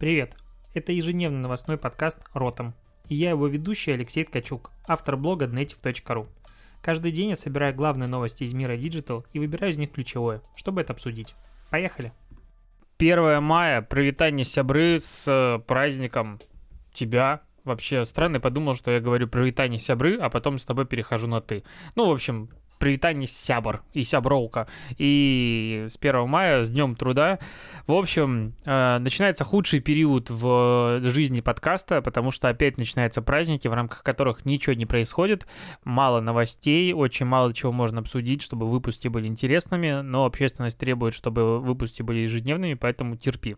Привет! Это ежедневный новостной подкаст «Ротом». И я его ведущий Алексей Ткачук, автор блога native.ru. Каждый день я собираю главные новости из мира Digital и выбираю из них ключевое, чтобы это обсудить. Поехали! 1 мая, привитание сябры с э, праздником тебя. Вообще странно, подумал, что я говорю привитание сябры, а потом с тобой перехожу на ты. Ну, в общем, привитание сябр и сябровка. И с 1 мая, с Днем Труда. В общем, э, начинается худший период в жизни подкаста, потому что опять начинаются праздники, в рамках которых ничего не происходит, мало новостей, очень мало чего можно обсудить, чтобы выпуски были интересными, но общественность требует, чтобы выпуски были ежедневными, поэтому терпи.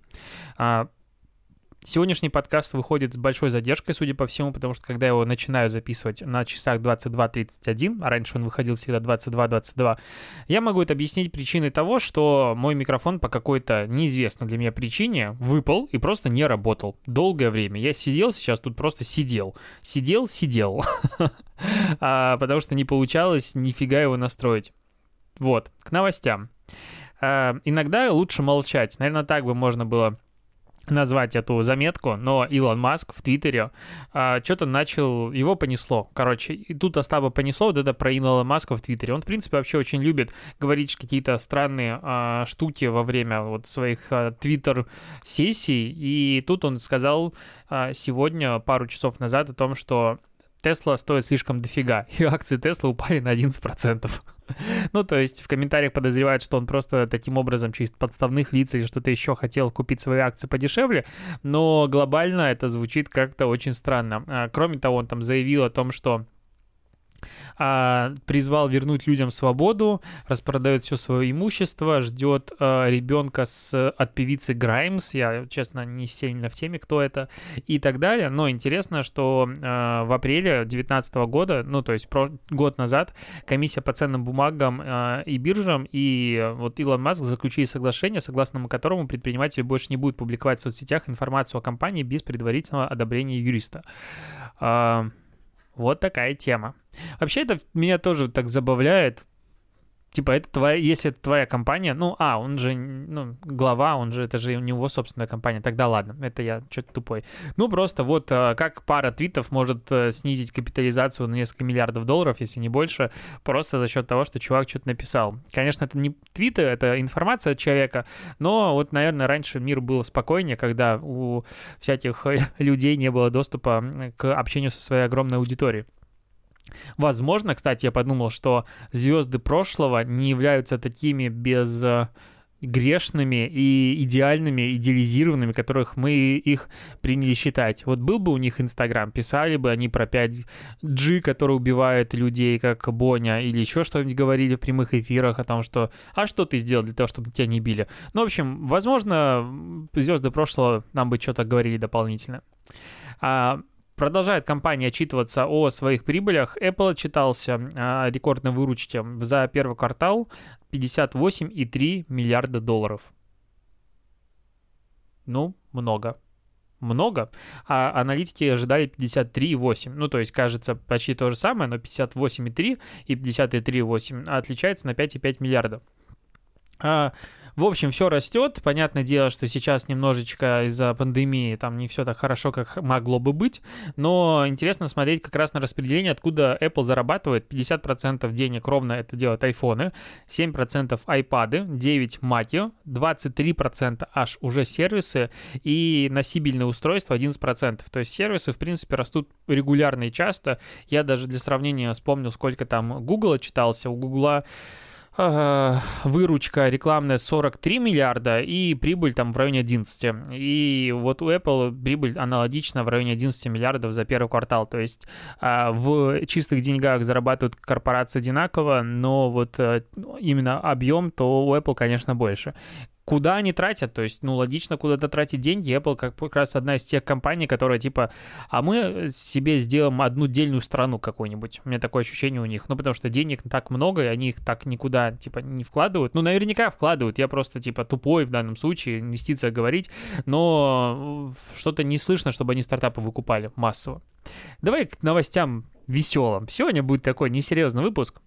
Сегодняшний подкаст выходит с большой задержкой, судя по всему, потому что когда я его начинаю записывать на часах 22.31, а раньше он выходил всегда 22.22, я могу это объяснить причиной того, что мой микрофон по какой-то неизвестной для меня причине выпал и просто не работал долгое время. Я сидел сейчас тут просто сидел. Сидел, сидел. А, потому что не получалось нифига его настроить. Вот, к новостям. А, иногда лучше молчать. Наверное, так бы можно было назвать эту заметку, но Илон Маск в Твиттере а, что-то начал, его понесло, короче, и тут Остапа понесло вот это про Илона Маска в Твиттере. Он, в принципе, вообще очень любит говорить какие-то странные а, штуки во время вот своих а, Твиттер-сессий, и тут он сказал а, сегодня, пару часов назад, о том, что Тесла стоит слишком дофига, и акции Тесла упали на 11%. ну, то есть в комментариях подозревают, что он просто таким образом через подставных лиц или что-то еще хотел купить свои акции подешевле, но глобально это звучит как-то очень странно. А, кроме того, он там заявил о том, что а, призвал вернуть людям свободу, распродает все свое имущество, ждет а, ребенка с, от певицы Граймс, я, честно, не сильно в теме, кто это, и так далее, но интересно, что а, в апреле 2019 года, ну, то есть про, год назад, комиссия по ценным бумагам а, и биржам и вот Илон Маск заключили соглашение, согласно которому предприниматель больше не будет публиковать в соцсетях информацию о компании без предварительного одобрения юриста. А, вот такая тема. Вообще это меня тоже так забавляет, Типа, это твоя, если это твоя компания, ну, а, он же, ну, глава, он же, это же у него собственная компания, тогда ладно, это я что-то тупой. Ну, просто вот э, как пара твитов может э, снизить капитализацию на несколько миллиардов долларов, если не больше, просто за счет того, что чувак что-то написал. Конечно, это не твиты, это информация от человека, но вот, наверное, раньше мир был спокойнее, когда у всяких людей не было доступа к общению со своей огромной аудиторией. Возможно, кстати, я подумал, что звезды прошлого не являются такими без грешными и идеальными, идеализированными, которых мы их приняли считать. Вот был бы у них Инстаграм, писали бы они про 5G, который убивает людей, как Боня, или еще что-нибудь говорили в прямых эфирах о том, что «А что ты сделал для того, чтобы тебя не били?» Ну, в общем, возможно, звезды прошлого нам бы что-то говорили дополнительно. А, Продолжает компания отчитываться о своих прибылях. Apple отчитался о рекордной выручке за первый квартал 58,3 миллиарда долларов. Ну, много. Много. А аналитики ожидали 53,8. Ну, то есть, кажется, почти то же самое, но 58,3 и 53,8 отличается на 5,5 миллиардов. А в общем, все растет. Понятное дело, что сейчас немножечко из-за пандемии там не все так хорошо, как могло бы быть. Но интересно смотреть как раз на распределение, откуда Apple зарабатывает. 50% денег ровно это делают айфоны, 7% iPad, 9% Mac, 23% аж уже сервисы и носибельные устройства 11%. То есть сервисы, в принципе, растут регулярно и часто. Я даже для сравнения вспомнил, сколько там Google читался. У Google выручка рекламная 43 миллиарда и прибыль там в районе 11. И вот у Apple прибыль аналогична в районе 11 миллиардов за первый квартал. То есть а, в чистых деньгах зарабатывают корпорации одинаково, но вот э, именно объем, то у Apple, конечно, больше куда они тратят, то есть, ну, логично куда-то тратить деньги. Apple как, как раз одна из тех компаний, которая типа, а мы себе сделаем одну дельную страну какую-нибудь. У меня такое ощущение у них. Ну, потому что денег так много, и они их так никуда, типа, не вкладывают. Ну, наверняка вкладывают. Я просто, типа, тупой в данном случае, инвестиция говорить, но что-то не слышно, чтобы они стартапы выкупали массово. Давай к новостям веселым. Сегодня будет такой несерьезный выпуск.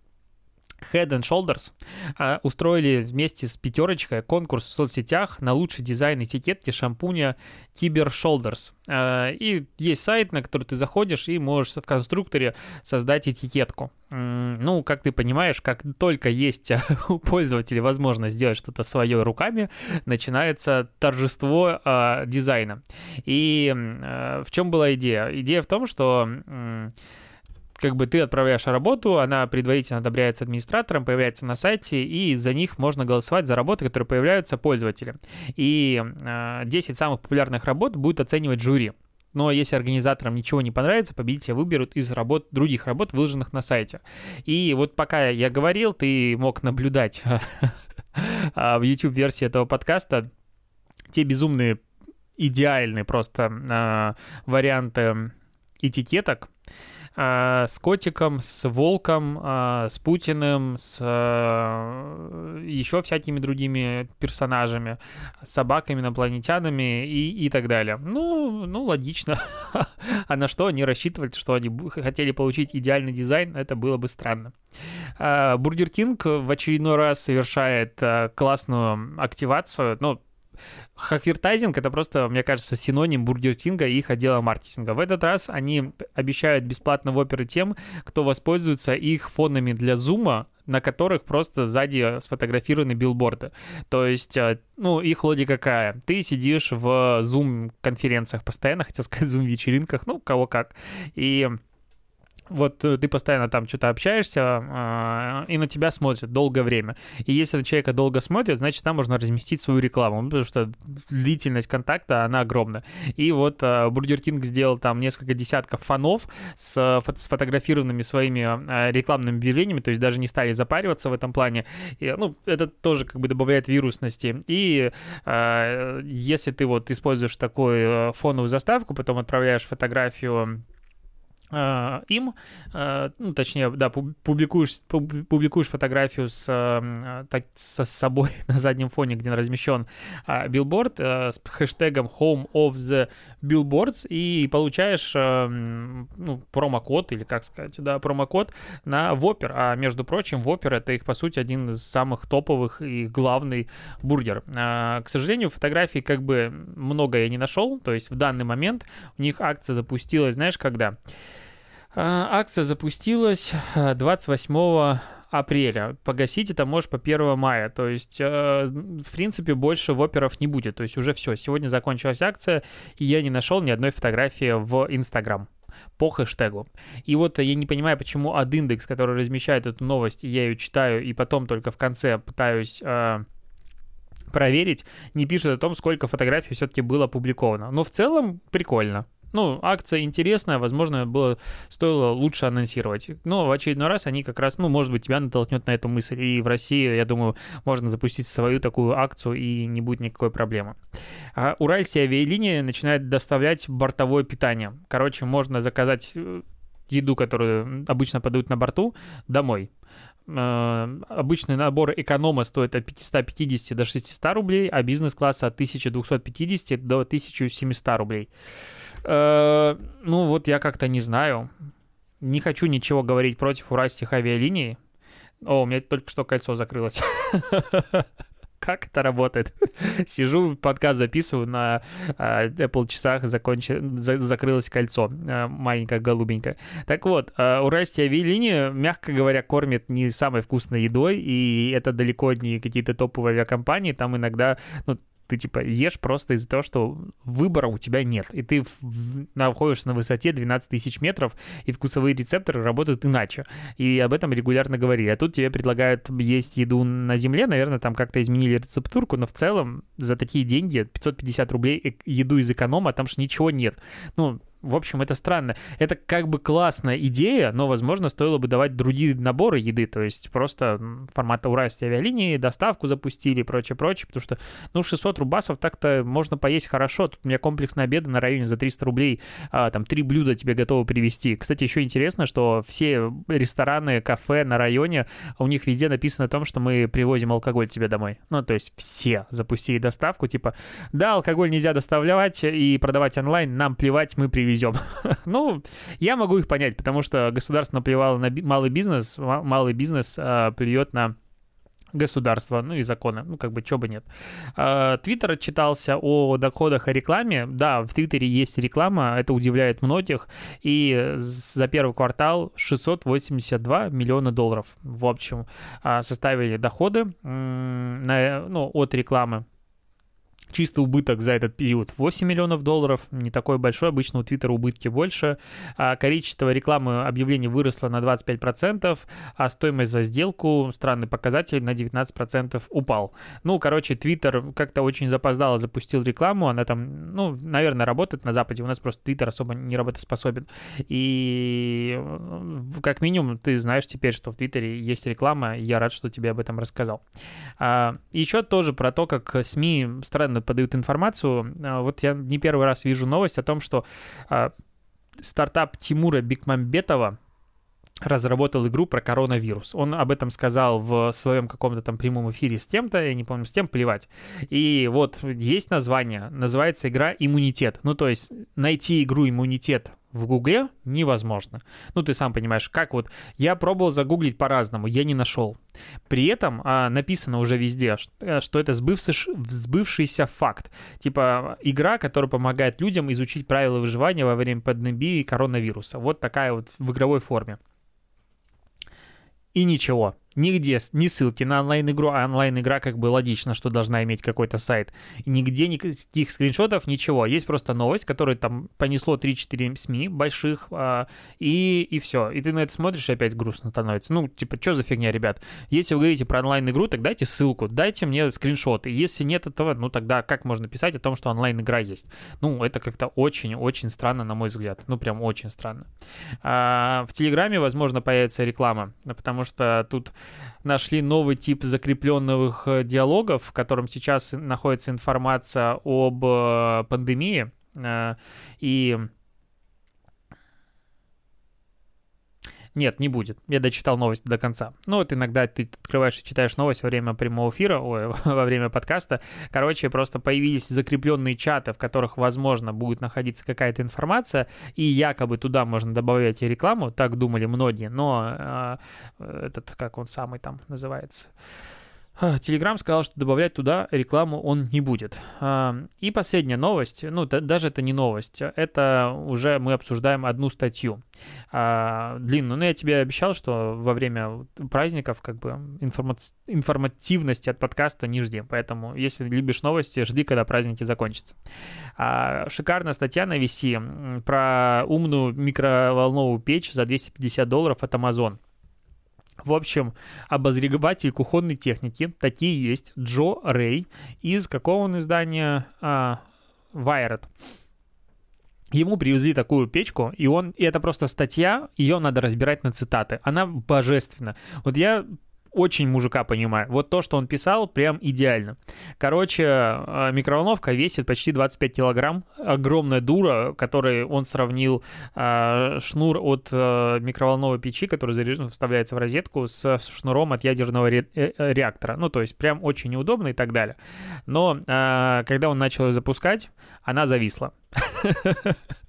Head and Shoulders э, устроили вместе с пятерочкой конкурс в соцсетях на лучший дизайн этикетки шампуня Kiber Shoulders. Э, и есть сайт, на который ты заходишь и можешь в конструкторе создать этикетку. Ну, как ты понимаешь, как только есть у пользователя возможность сделать что-то свое руками, начинается торжество э, дизайна. И э, в чем была идея? Идея в том, что э, как бы ты отправляешь работу, она предварительно одобряется администратором, появляется на сайте, и за них можно голосовать за работы, которые появляются пользователям. И э, 10 самых популярных работ будет оценивать жюри. Но если организаторам ничего не понравится, победители выберут из работ, других работ, выложенных на сайте. И вот пока я говорил, ты мог наблюдать в YouTube-версии этого подкаста те безумные, идеальные просто а, варианты этикеток, э, с котиком, с волком, э, с Путиным, с э, еще всякими другими персонажами, с собаками, инопланетянами и, и так далее. Ну, ну, логично. а на что они рассчитывали, что они хотели получить идеальный дизайн, это было бы странно. Бургер Кинг в очередной раз совершает классную активацию, ну, Хаквертайзинг — это просто, мне кажется, синоним Бургер Кинга и их отдела маркетинга. В этот раз они обещают бесплатно воперы тем, кто воспользуется их фонами для Zoom а, на которых просто сзади сфотографированы билборды. То есть, э, ну, их логика какая? Ты сидишь в Zoom-конференциях постоянно, хотел сказать, Zoom-вечеринках, ну, кого как, и вот э, ты постоянно там что-то общаешься, э, и на тебя смотрят долгое время. И если на человека долго смотрят, значит, там можно разместить свою рекламу, потому что длительность контакта, она огромна. И вот э, Бургер Кинг сделал там несколько десятков фонов с сфотографированными своими э, рекламными объявлениями, то есть даже не стали запариваться в этом плане. И, ну, это тоже как бы добавляет вирусности. И э, если ты вот используешь такую э, фоновую заставку, потом отправляешь фотографию Э, им, э, ну, точнее, да, публикуешь, публикуешь фотографию с, так, со собой на заднем фоне, где размещен билборд с хэштегом Home of the Billboards и получаешь ну, промокод, или как сказать, да, промокод на Вопер. А между прочим, Вопер это их, по сути, один из самых топовых и главный бургер. К сожалению, фотографий как бы много я не нашел, то есть в данный момент у них акция запустилась, знаешь, когда? А, акция запустилась 28 э, апреля. Погасить это можешь по 1 мая. То есть, э, в принципе, больше воперов не будет. То есть уже все. Сегодня закончилась акция, и я не нашел ни одной фотографии в Инстаграм по хэштегу. И вот я не понимаю, почему Адиндекс, который размещает эту новость, я ее читаю, и потом только в конце пытаюсь э, проверить, не пишет о том, сколько фотографий все-таки было опубликовано. Но в целом прикольно ну, акция интересная, возможно, было, стоило лучше анонсировать. Но в очередной раз они как раз, ну, может быть, тебя натолкнет на эту мысль. И в России, я думаю, можно запустить свою такую акцию, и не будет никакой проблемы. А Уральские авиалинии начинают доставлять бортовое питание. Короче, можно заказать э, еду, которую обычно подают на борту, домой. Обычный набор эконома стоит от 550 до 600 рублей, а бизнес-класса от 1250 до 1700 рублей. Э, ну вот я как-то не знаю. Не хочу ничего говорить против уральских авиалиний. О, у меня только что кольцо закрылось. Как это работает? Сижу, подкаст записываю, на э, Apple часах закончи... за... закрылось кольцо, э, маленькое, голубенькое. Так вот, э, уральские авиалинии, мягко говоря, кормят не самой вкусной едой, и это далеко не какие-то топовые авиакомпании, там иногда, ну, ты типа ешь просто из-за того, что выбора у тебя нет. И ты в, находишься на высоте 12 тысяч метров, и вкусовые рецепторы работают иначе. И об этом регулярно говорили. А тут тебе предлагают есть еду на земле, наверное, там как-то изменили рецептурку, но в целом за такие деньги 550 рублей еду из эконома, там же ничего нет. Ну, в общем, это странно. Это как бы классная идея, но, возможно, стоило бы давать другие наборы еды, то есть просто формата уральской авиалинии, доставку запустили и прочее, прочее, потому что, ну, 600 рубасов так-то можно поесть хорошо. Тут у меня комплексные обеды на районе за 300 рублей, а, там, три блюда тебе готовы привезти. Кстати, еще интересно, что все рестораны, кафе на районе, у них везде написано о том, что мы привозим алкоголь тебе домой. Ну, то есть все запустили доставку, типа, да, алкоголь нельзя доставлять и продавать онлайн, нам плевать, мы привезем везем. ну, я могу их понять, потому что государство наплевало на малый бизнес, малый бизнес а, плюет на государства, ну и законы, ну как бы чего бы нет. А, Твиттер отчитался о доходах о рекламе. Да, в Твиттере есть реклама, это удивляет многих. И за первый квартал 682 миллиона долларов, в общем, а, составили доходы ну, от рекламы Чистый убыток за этот период 8 миллионов долларов, не такой большой, обычно у Твиттера убытки больше. А количество рекламы объявлений выросло на 25%, а стоимость за сделку, странный показатель, на 19% упал. Ну, короче, Твиттер как-то очень запоздало запустил рекламу, она там, ну, наверное, работает на Западе, у нас просто Твиттер особо не работоспособен. И как минимум ты знаешь теперь, что в Твиттере есть реклама, и я рад, что тебе об этом рассказал. А, еще тоже про то, как СМИ странно подают информацию. А, вот я не первый раз вижу новость о том, что а, стартап Тимура Бекмамбетова разработал игру про коронавирус. Он об этом сказал в своем каком-то там прямом эфире с тем-то, я не помню, с тем, плевать. И вот есть название, называется игра «Иммунитет». Ну, то есть найти игру «Иммунитет» в Гугле невозможно. Ну, ты сам понимаешь, как вот я пробовал загуглить по-разному, я не нашел. При этом а, написано уже везде, что, э, что это сбывший, сбывшийся факт. Типа игра, которая помогает людям изучить правила выживания во время пандемии коронавируса. Вот такая вот в игровой форме. И ничего нигде ни ссылки на онлайн-игру, а онлайн-игра как бы логично, что должна иметь какой-то сайт. И нигде никаких скриншотов, ничего. Есть просто новость, которая там понесло 3-4 СМИ больших, а, и, и все. И ты на это смотришь, и опять грустно становится. Ну, типа, что за фигня, ребят? Если вы говорите про онлайн-игру, так дайте ссылку, дайте мне скриншоты. Если нет этого, ну тогда как можно писать о том, что онлайн-игра есть? Ну, это как-то очень-очень странно, на мой взгляд. Ну, прям очень странно. А, в Телеграме, возможно, появится реклама, потому что тут нашли новый тип закрепленных э, диалогов, в котором сейчас находится информация об э, пандемии. Э, и Нет, не будет. Я дочитал новость до конца. Ну, вот иногда ты открываешь и читаешь новость во время прямого эфира, ой, во время подкаста. Короче, просто появились закрепленные чаты, в которых, возможно, будет находиться какая-то информация, и якобы туда можно добавлять и рекламу, так думали многие, но э, этот, как он самый там называется, Телеграм сказал, что добавлять туда рекламу он не будет. И последняя новость, ну даже это не новость, это уже мы обсуждаем одну статью длинную. Но я тебе обещал, что во время праздников как бы информа- информативности от подкаста не жди. Поэтому если любишь новости, жди, когда праздники закончатся. Шикарная статья на VC про умную микроволновую печь за 250 долларов от Amazon. В общем, обозреватель кухонной техники, такие есть, Джо Рэй, из какого он издания? А, Wired. Ему привезли такую печку, и он, и это просто статья, ее надо разбирать на цитаты. Она божественна. Вот я очень мужика понимаю. Вот то, что он писал, прям идеально. Короче, э, микроволновка весит почти 25 килограмм. Огромная дура, которой он сравнил э, шнур от э, микроволновой печи, который заряжен, вставляется в розетку, с шнуром от ядерного ре- э, э, реактора. Ну, то есть прям очень неудобно и так далее. Но э, когда он начал ее запускать, она зависла.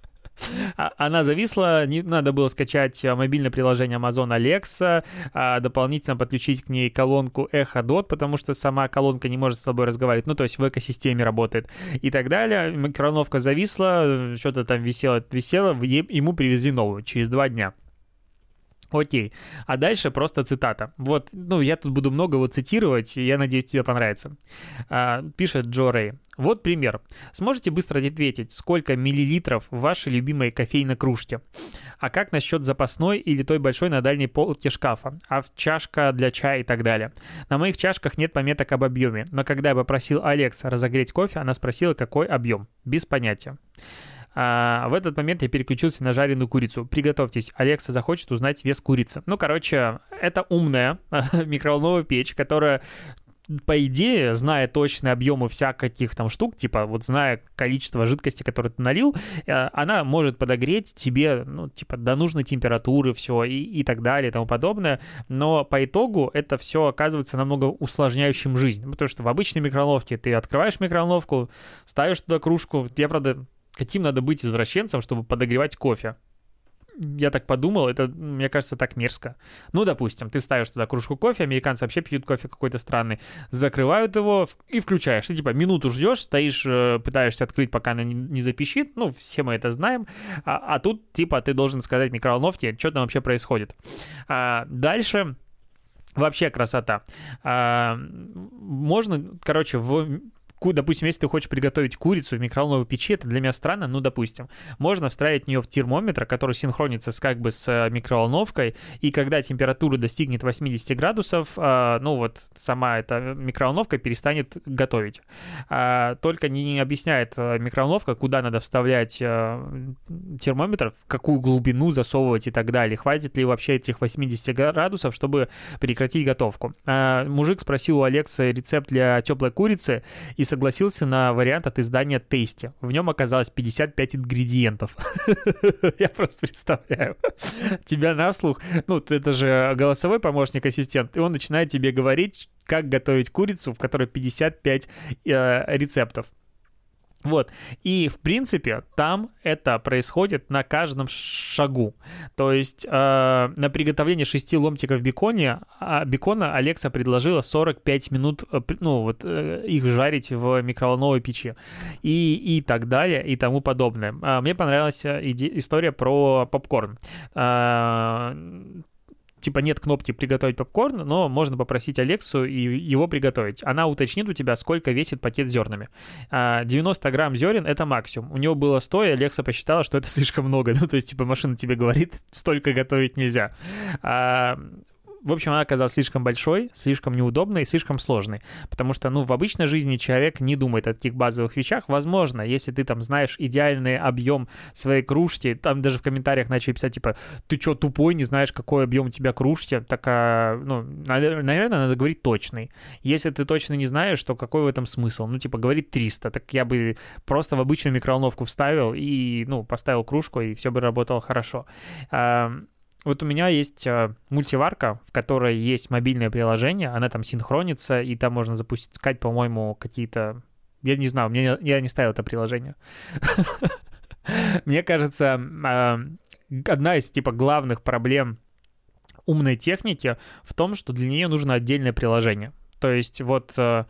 А, она зависла, не надо было скачать а, мобильное приложение Amazon Alexa, а дополнительно подключить к ней колонку Echo Dot, потому что сама колонка не может с тобой разговаривать, ну, то есть в экосистеме работает и так далее. Микроволновка зависла, что-то там висело, висело, ему привезли новую через два дня. Окей. А дальше просто цитата. Вот, ну, я тут буду много его цитировать, я надеюсь, тебе понравится. А, пишет Джо Рэй. Вот пример. Сможете быстро ответить, сколько миллилитров в вашей любимой кофейной кружке? А как насчет запасной или той большой на дальней полке шкафа? А в чашка для чая и так далее? На моих чашках нет пометок об объеме, но когда я попросил Алекса разогреть кофе, она спросила, какой объем. Без понятия. А, в этот момент я переключился на жареную курицу. Приготовьтесь, Алекса захочет узнать вес курицы. Ну, короче, это умная микроволновая печь, которая по идее, зная точные объемы всяких там штук, типа вот зная количество жидкости, которую ты налил, э, она может подогреть тебе, ну, типа до нужной температуры все и, и так далее и тому подобное, но по итогу это все оказывается намного усложняющим жизнь, потому что в обычной микроволновке ты открываешь микроволновку, ставишь туда кружку, я, правда, каким надо быть извращенцем, чтобы подогревать кофе? я так подумал, это, мне кажется, так мерзко. Ну, допустим, ты ставишь туда кружку кофе, американцы вообще пьют кофе какой-то странный, закрывают его и включаешь. Ты, типа, минуту ждешь, стоишь, э, пытаешься открыть, пока она не запищит, ну, все мы это знаем, а, а тут, типа, ты должен сказать микроволновке, что там вообще происходит. А, дальше... Вообще красота. А, можно, короче, в допустим, если ты хочешь приготовить курицу в микроволновой печи, это для меня странно, ну, допустим, можно встраивать в нее в термометр, который синхронится с, как бы с э, микроволновкой, и когда температура достигнет 80 градусов, э, ну, вот сама эта микроволновка перестанет готовить. А, только не объясняет э, микроволновка, куда надо вставлять термометр, в какую глубину засовывать и так далее. Хватит ли вообще этих 80 градусов, чтобы прекратить готовку. А, мужик спросил у Алекса рецепт для теплой курицы, и согласился на вариант от издания Tasty. В нем оказалось 55 ингредиентов. Я просто представляю. Тебя на слух, ну, это же голосовой помощник-ассистент, и он начинает тебе говорить, как готовить курицу, в которой 55 э, рецептов. Вот. И, в принципе, там это происходит на каждом шагу. То есть э, на приготовление 6 ломтиков беконе, а бекона Алекса предложила 45 минут, э, ну, вот, э, их жарить в микроволновой печи. И, и так далее, и тому подобное. Э, мне понравилась э, иде- история про попкорн. Э, типа нет кнопки «Приготовить попкорн», но можно попросить Алексу и его приготовить. Она уточнит у тебя, сколько весит пакет зернами. 90 а, грамм зерен — это максимум. У него было 100, и Алекса посчитала, что это слишком много. Ну, то есть, типа, машина тебе говорит, столько готовить нельзя. В общем, она оказалась слишком большой, слишком неудобной слишком сложной. Потому что, ну, в обычной жизни человек не думает о таких базовых вещах. Возможно, если ты там знаешь идеальный объем своей кружки, там даже в комментариях начали писать, типа, ты что, тупой, не знаешь, какой объем у тебя кружки? Так, а, ну, наверное, надо говорить точный. Если ты точно не знаешь, то какой в этом смысл? Ну, типа, говорить 300. Так я бы просто в обычную микроволновку вставил и, ну, поставил кружку, и все бы работало хорошо. Вот у меня есть э, мультиварка, в которой есть мобильное приложение, она там синхронится, и там можно запускать, по-моему, какие-то... Я не знаю, мне, я не ставил это приложение. Мне кажется, а, одна из, типа, главных проблем умной техники в том, что для нее нужно отдельное приложение. То есть вот э,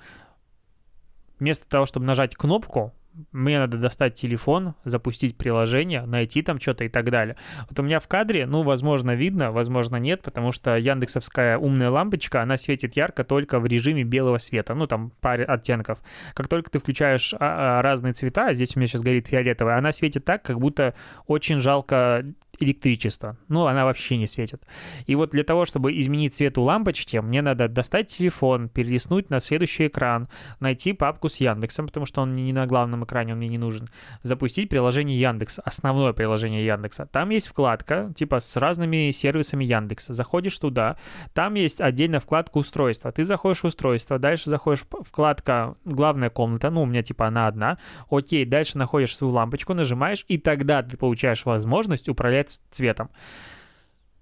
вместо того, чтобы нажать кнопку, мне надо достать телефон, запустить приложение, найти там что-то и так далее. Вот у меня в кадре, ну, возможно, видно, возможно, нет, потому что яндексовская умная лампочка, она светит ярко только в режиме белого света, ну, там паре оттенков. Как только ты включаешь а, а, разные цвета, здесь у меня сейчас горит фиолетовая, она светит так, как будто очень жалко электричество. Ну, она вообще не светит. И вот для того, чтобы изменить цвет у лампочки, мне надо достать телефон, перелистнуть на следующий экран, найти папку с Яндексом, потому что он не на главном экране, он мне не нужен, запустить приложение Яндекс, основное приложение Яндекса. Там есть вкладка, типа с разными сервисами Яндекса. Заходишь туда, там есть отдельная вкладка устройства. Ты заходишь в устройство, дальше заходишь вкладка главная комната, ну, у меня типа она одна. Окей, дальше находишь свою лампочку, нажимаешь, и тогда ты получаешь возможность управлять управлять цветом.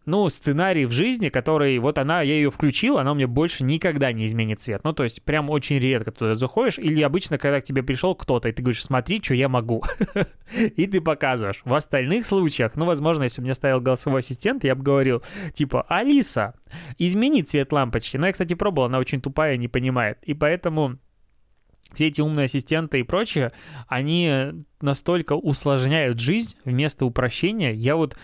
Ну, сценарий в жизни, который, вот она, я ее включил, она у меня больше никогда не изменит цвет. Ну, то есть, прям очень редко туда заходишь, или обычно, когда к тебе пришел кто-то, и ты говоришь, смотри, что я могу. И ты показываешь. В остальных случаях, ну, возможно, если бы мне ставил голосовой ассистент, я бы говорил, типа, Алиса, измени цвет лампочки. Но я, кстати, пробовал, она очень тупая, не понимает. И поэтому все эти умные ассистенты и прочее, они настолько усложняют жизнь вместо упрощения. Я вот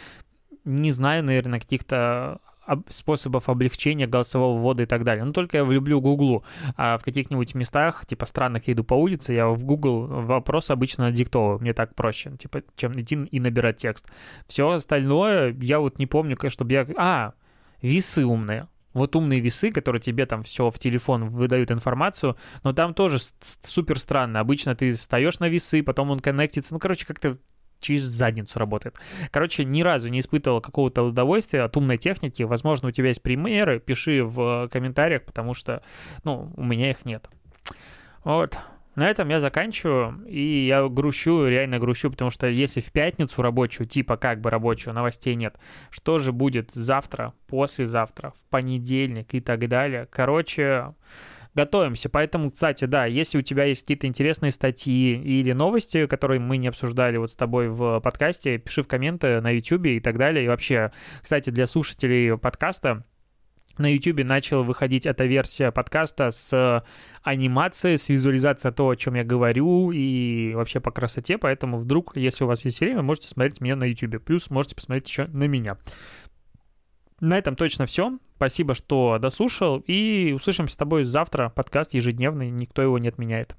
не знаю, наверное, каких-то способов облегчения голосового ввода и так далее. Ну, только я люблю Гуглу. А в каких-нибудь местах, типа странных, я иду по улице, я в Google вопрос обычно диктовываю. Мне так проще, типа, чем идти и набирать текст. Все остальное, я вот не помню, чтобы я... А, весы умные. Вот умные весы, которые тебе там все в телефон выдают информацию, но там тоже супер странно. Обычно ты встаешь на весы, потом он коннектится. Ну, короче, как-то через задницу работает. Короче, ни разу не испытывал какого-то удовольствия от умной техники. Возможно, у тебя есть примеры, пиши в комментариях, потому что, ну, у меня их нет. Вот. На этом я заканчиваю, и я грущу, реально грущу, потому что если в пятницу рабочую, типа как бы рабочую, новостей нет, что же будет завтра, послезавтра, в понедельник и так далее. Короче, готовимся. Поэтому, кстати, да, если у тебя есть какие-то интересные статьи или новости, которые мы не обсуждали вот с тобой в подкасте, пиши в комменты на YouTube и так далее. И вообще, кстати, для слушателей подкаста, на YouTube начала выходить эта версия подкаста с анимацией, с визуализацией того, о чем я говорю, и вообще по красоте, поэтому вдруг, если у вас есть время, можете смотреть меня на YouTube, плюс можете посмотреть еще на меня. На этом точно все. Спасибо, что дослушал, и услышимся с тобой завтра. Подкаст ежедневный, никто его не отменяет.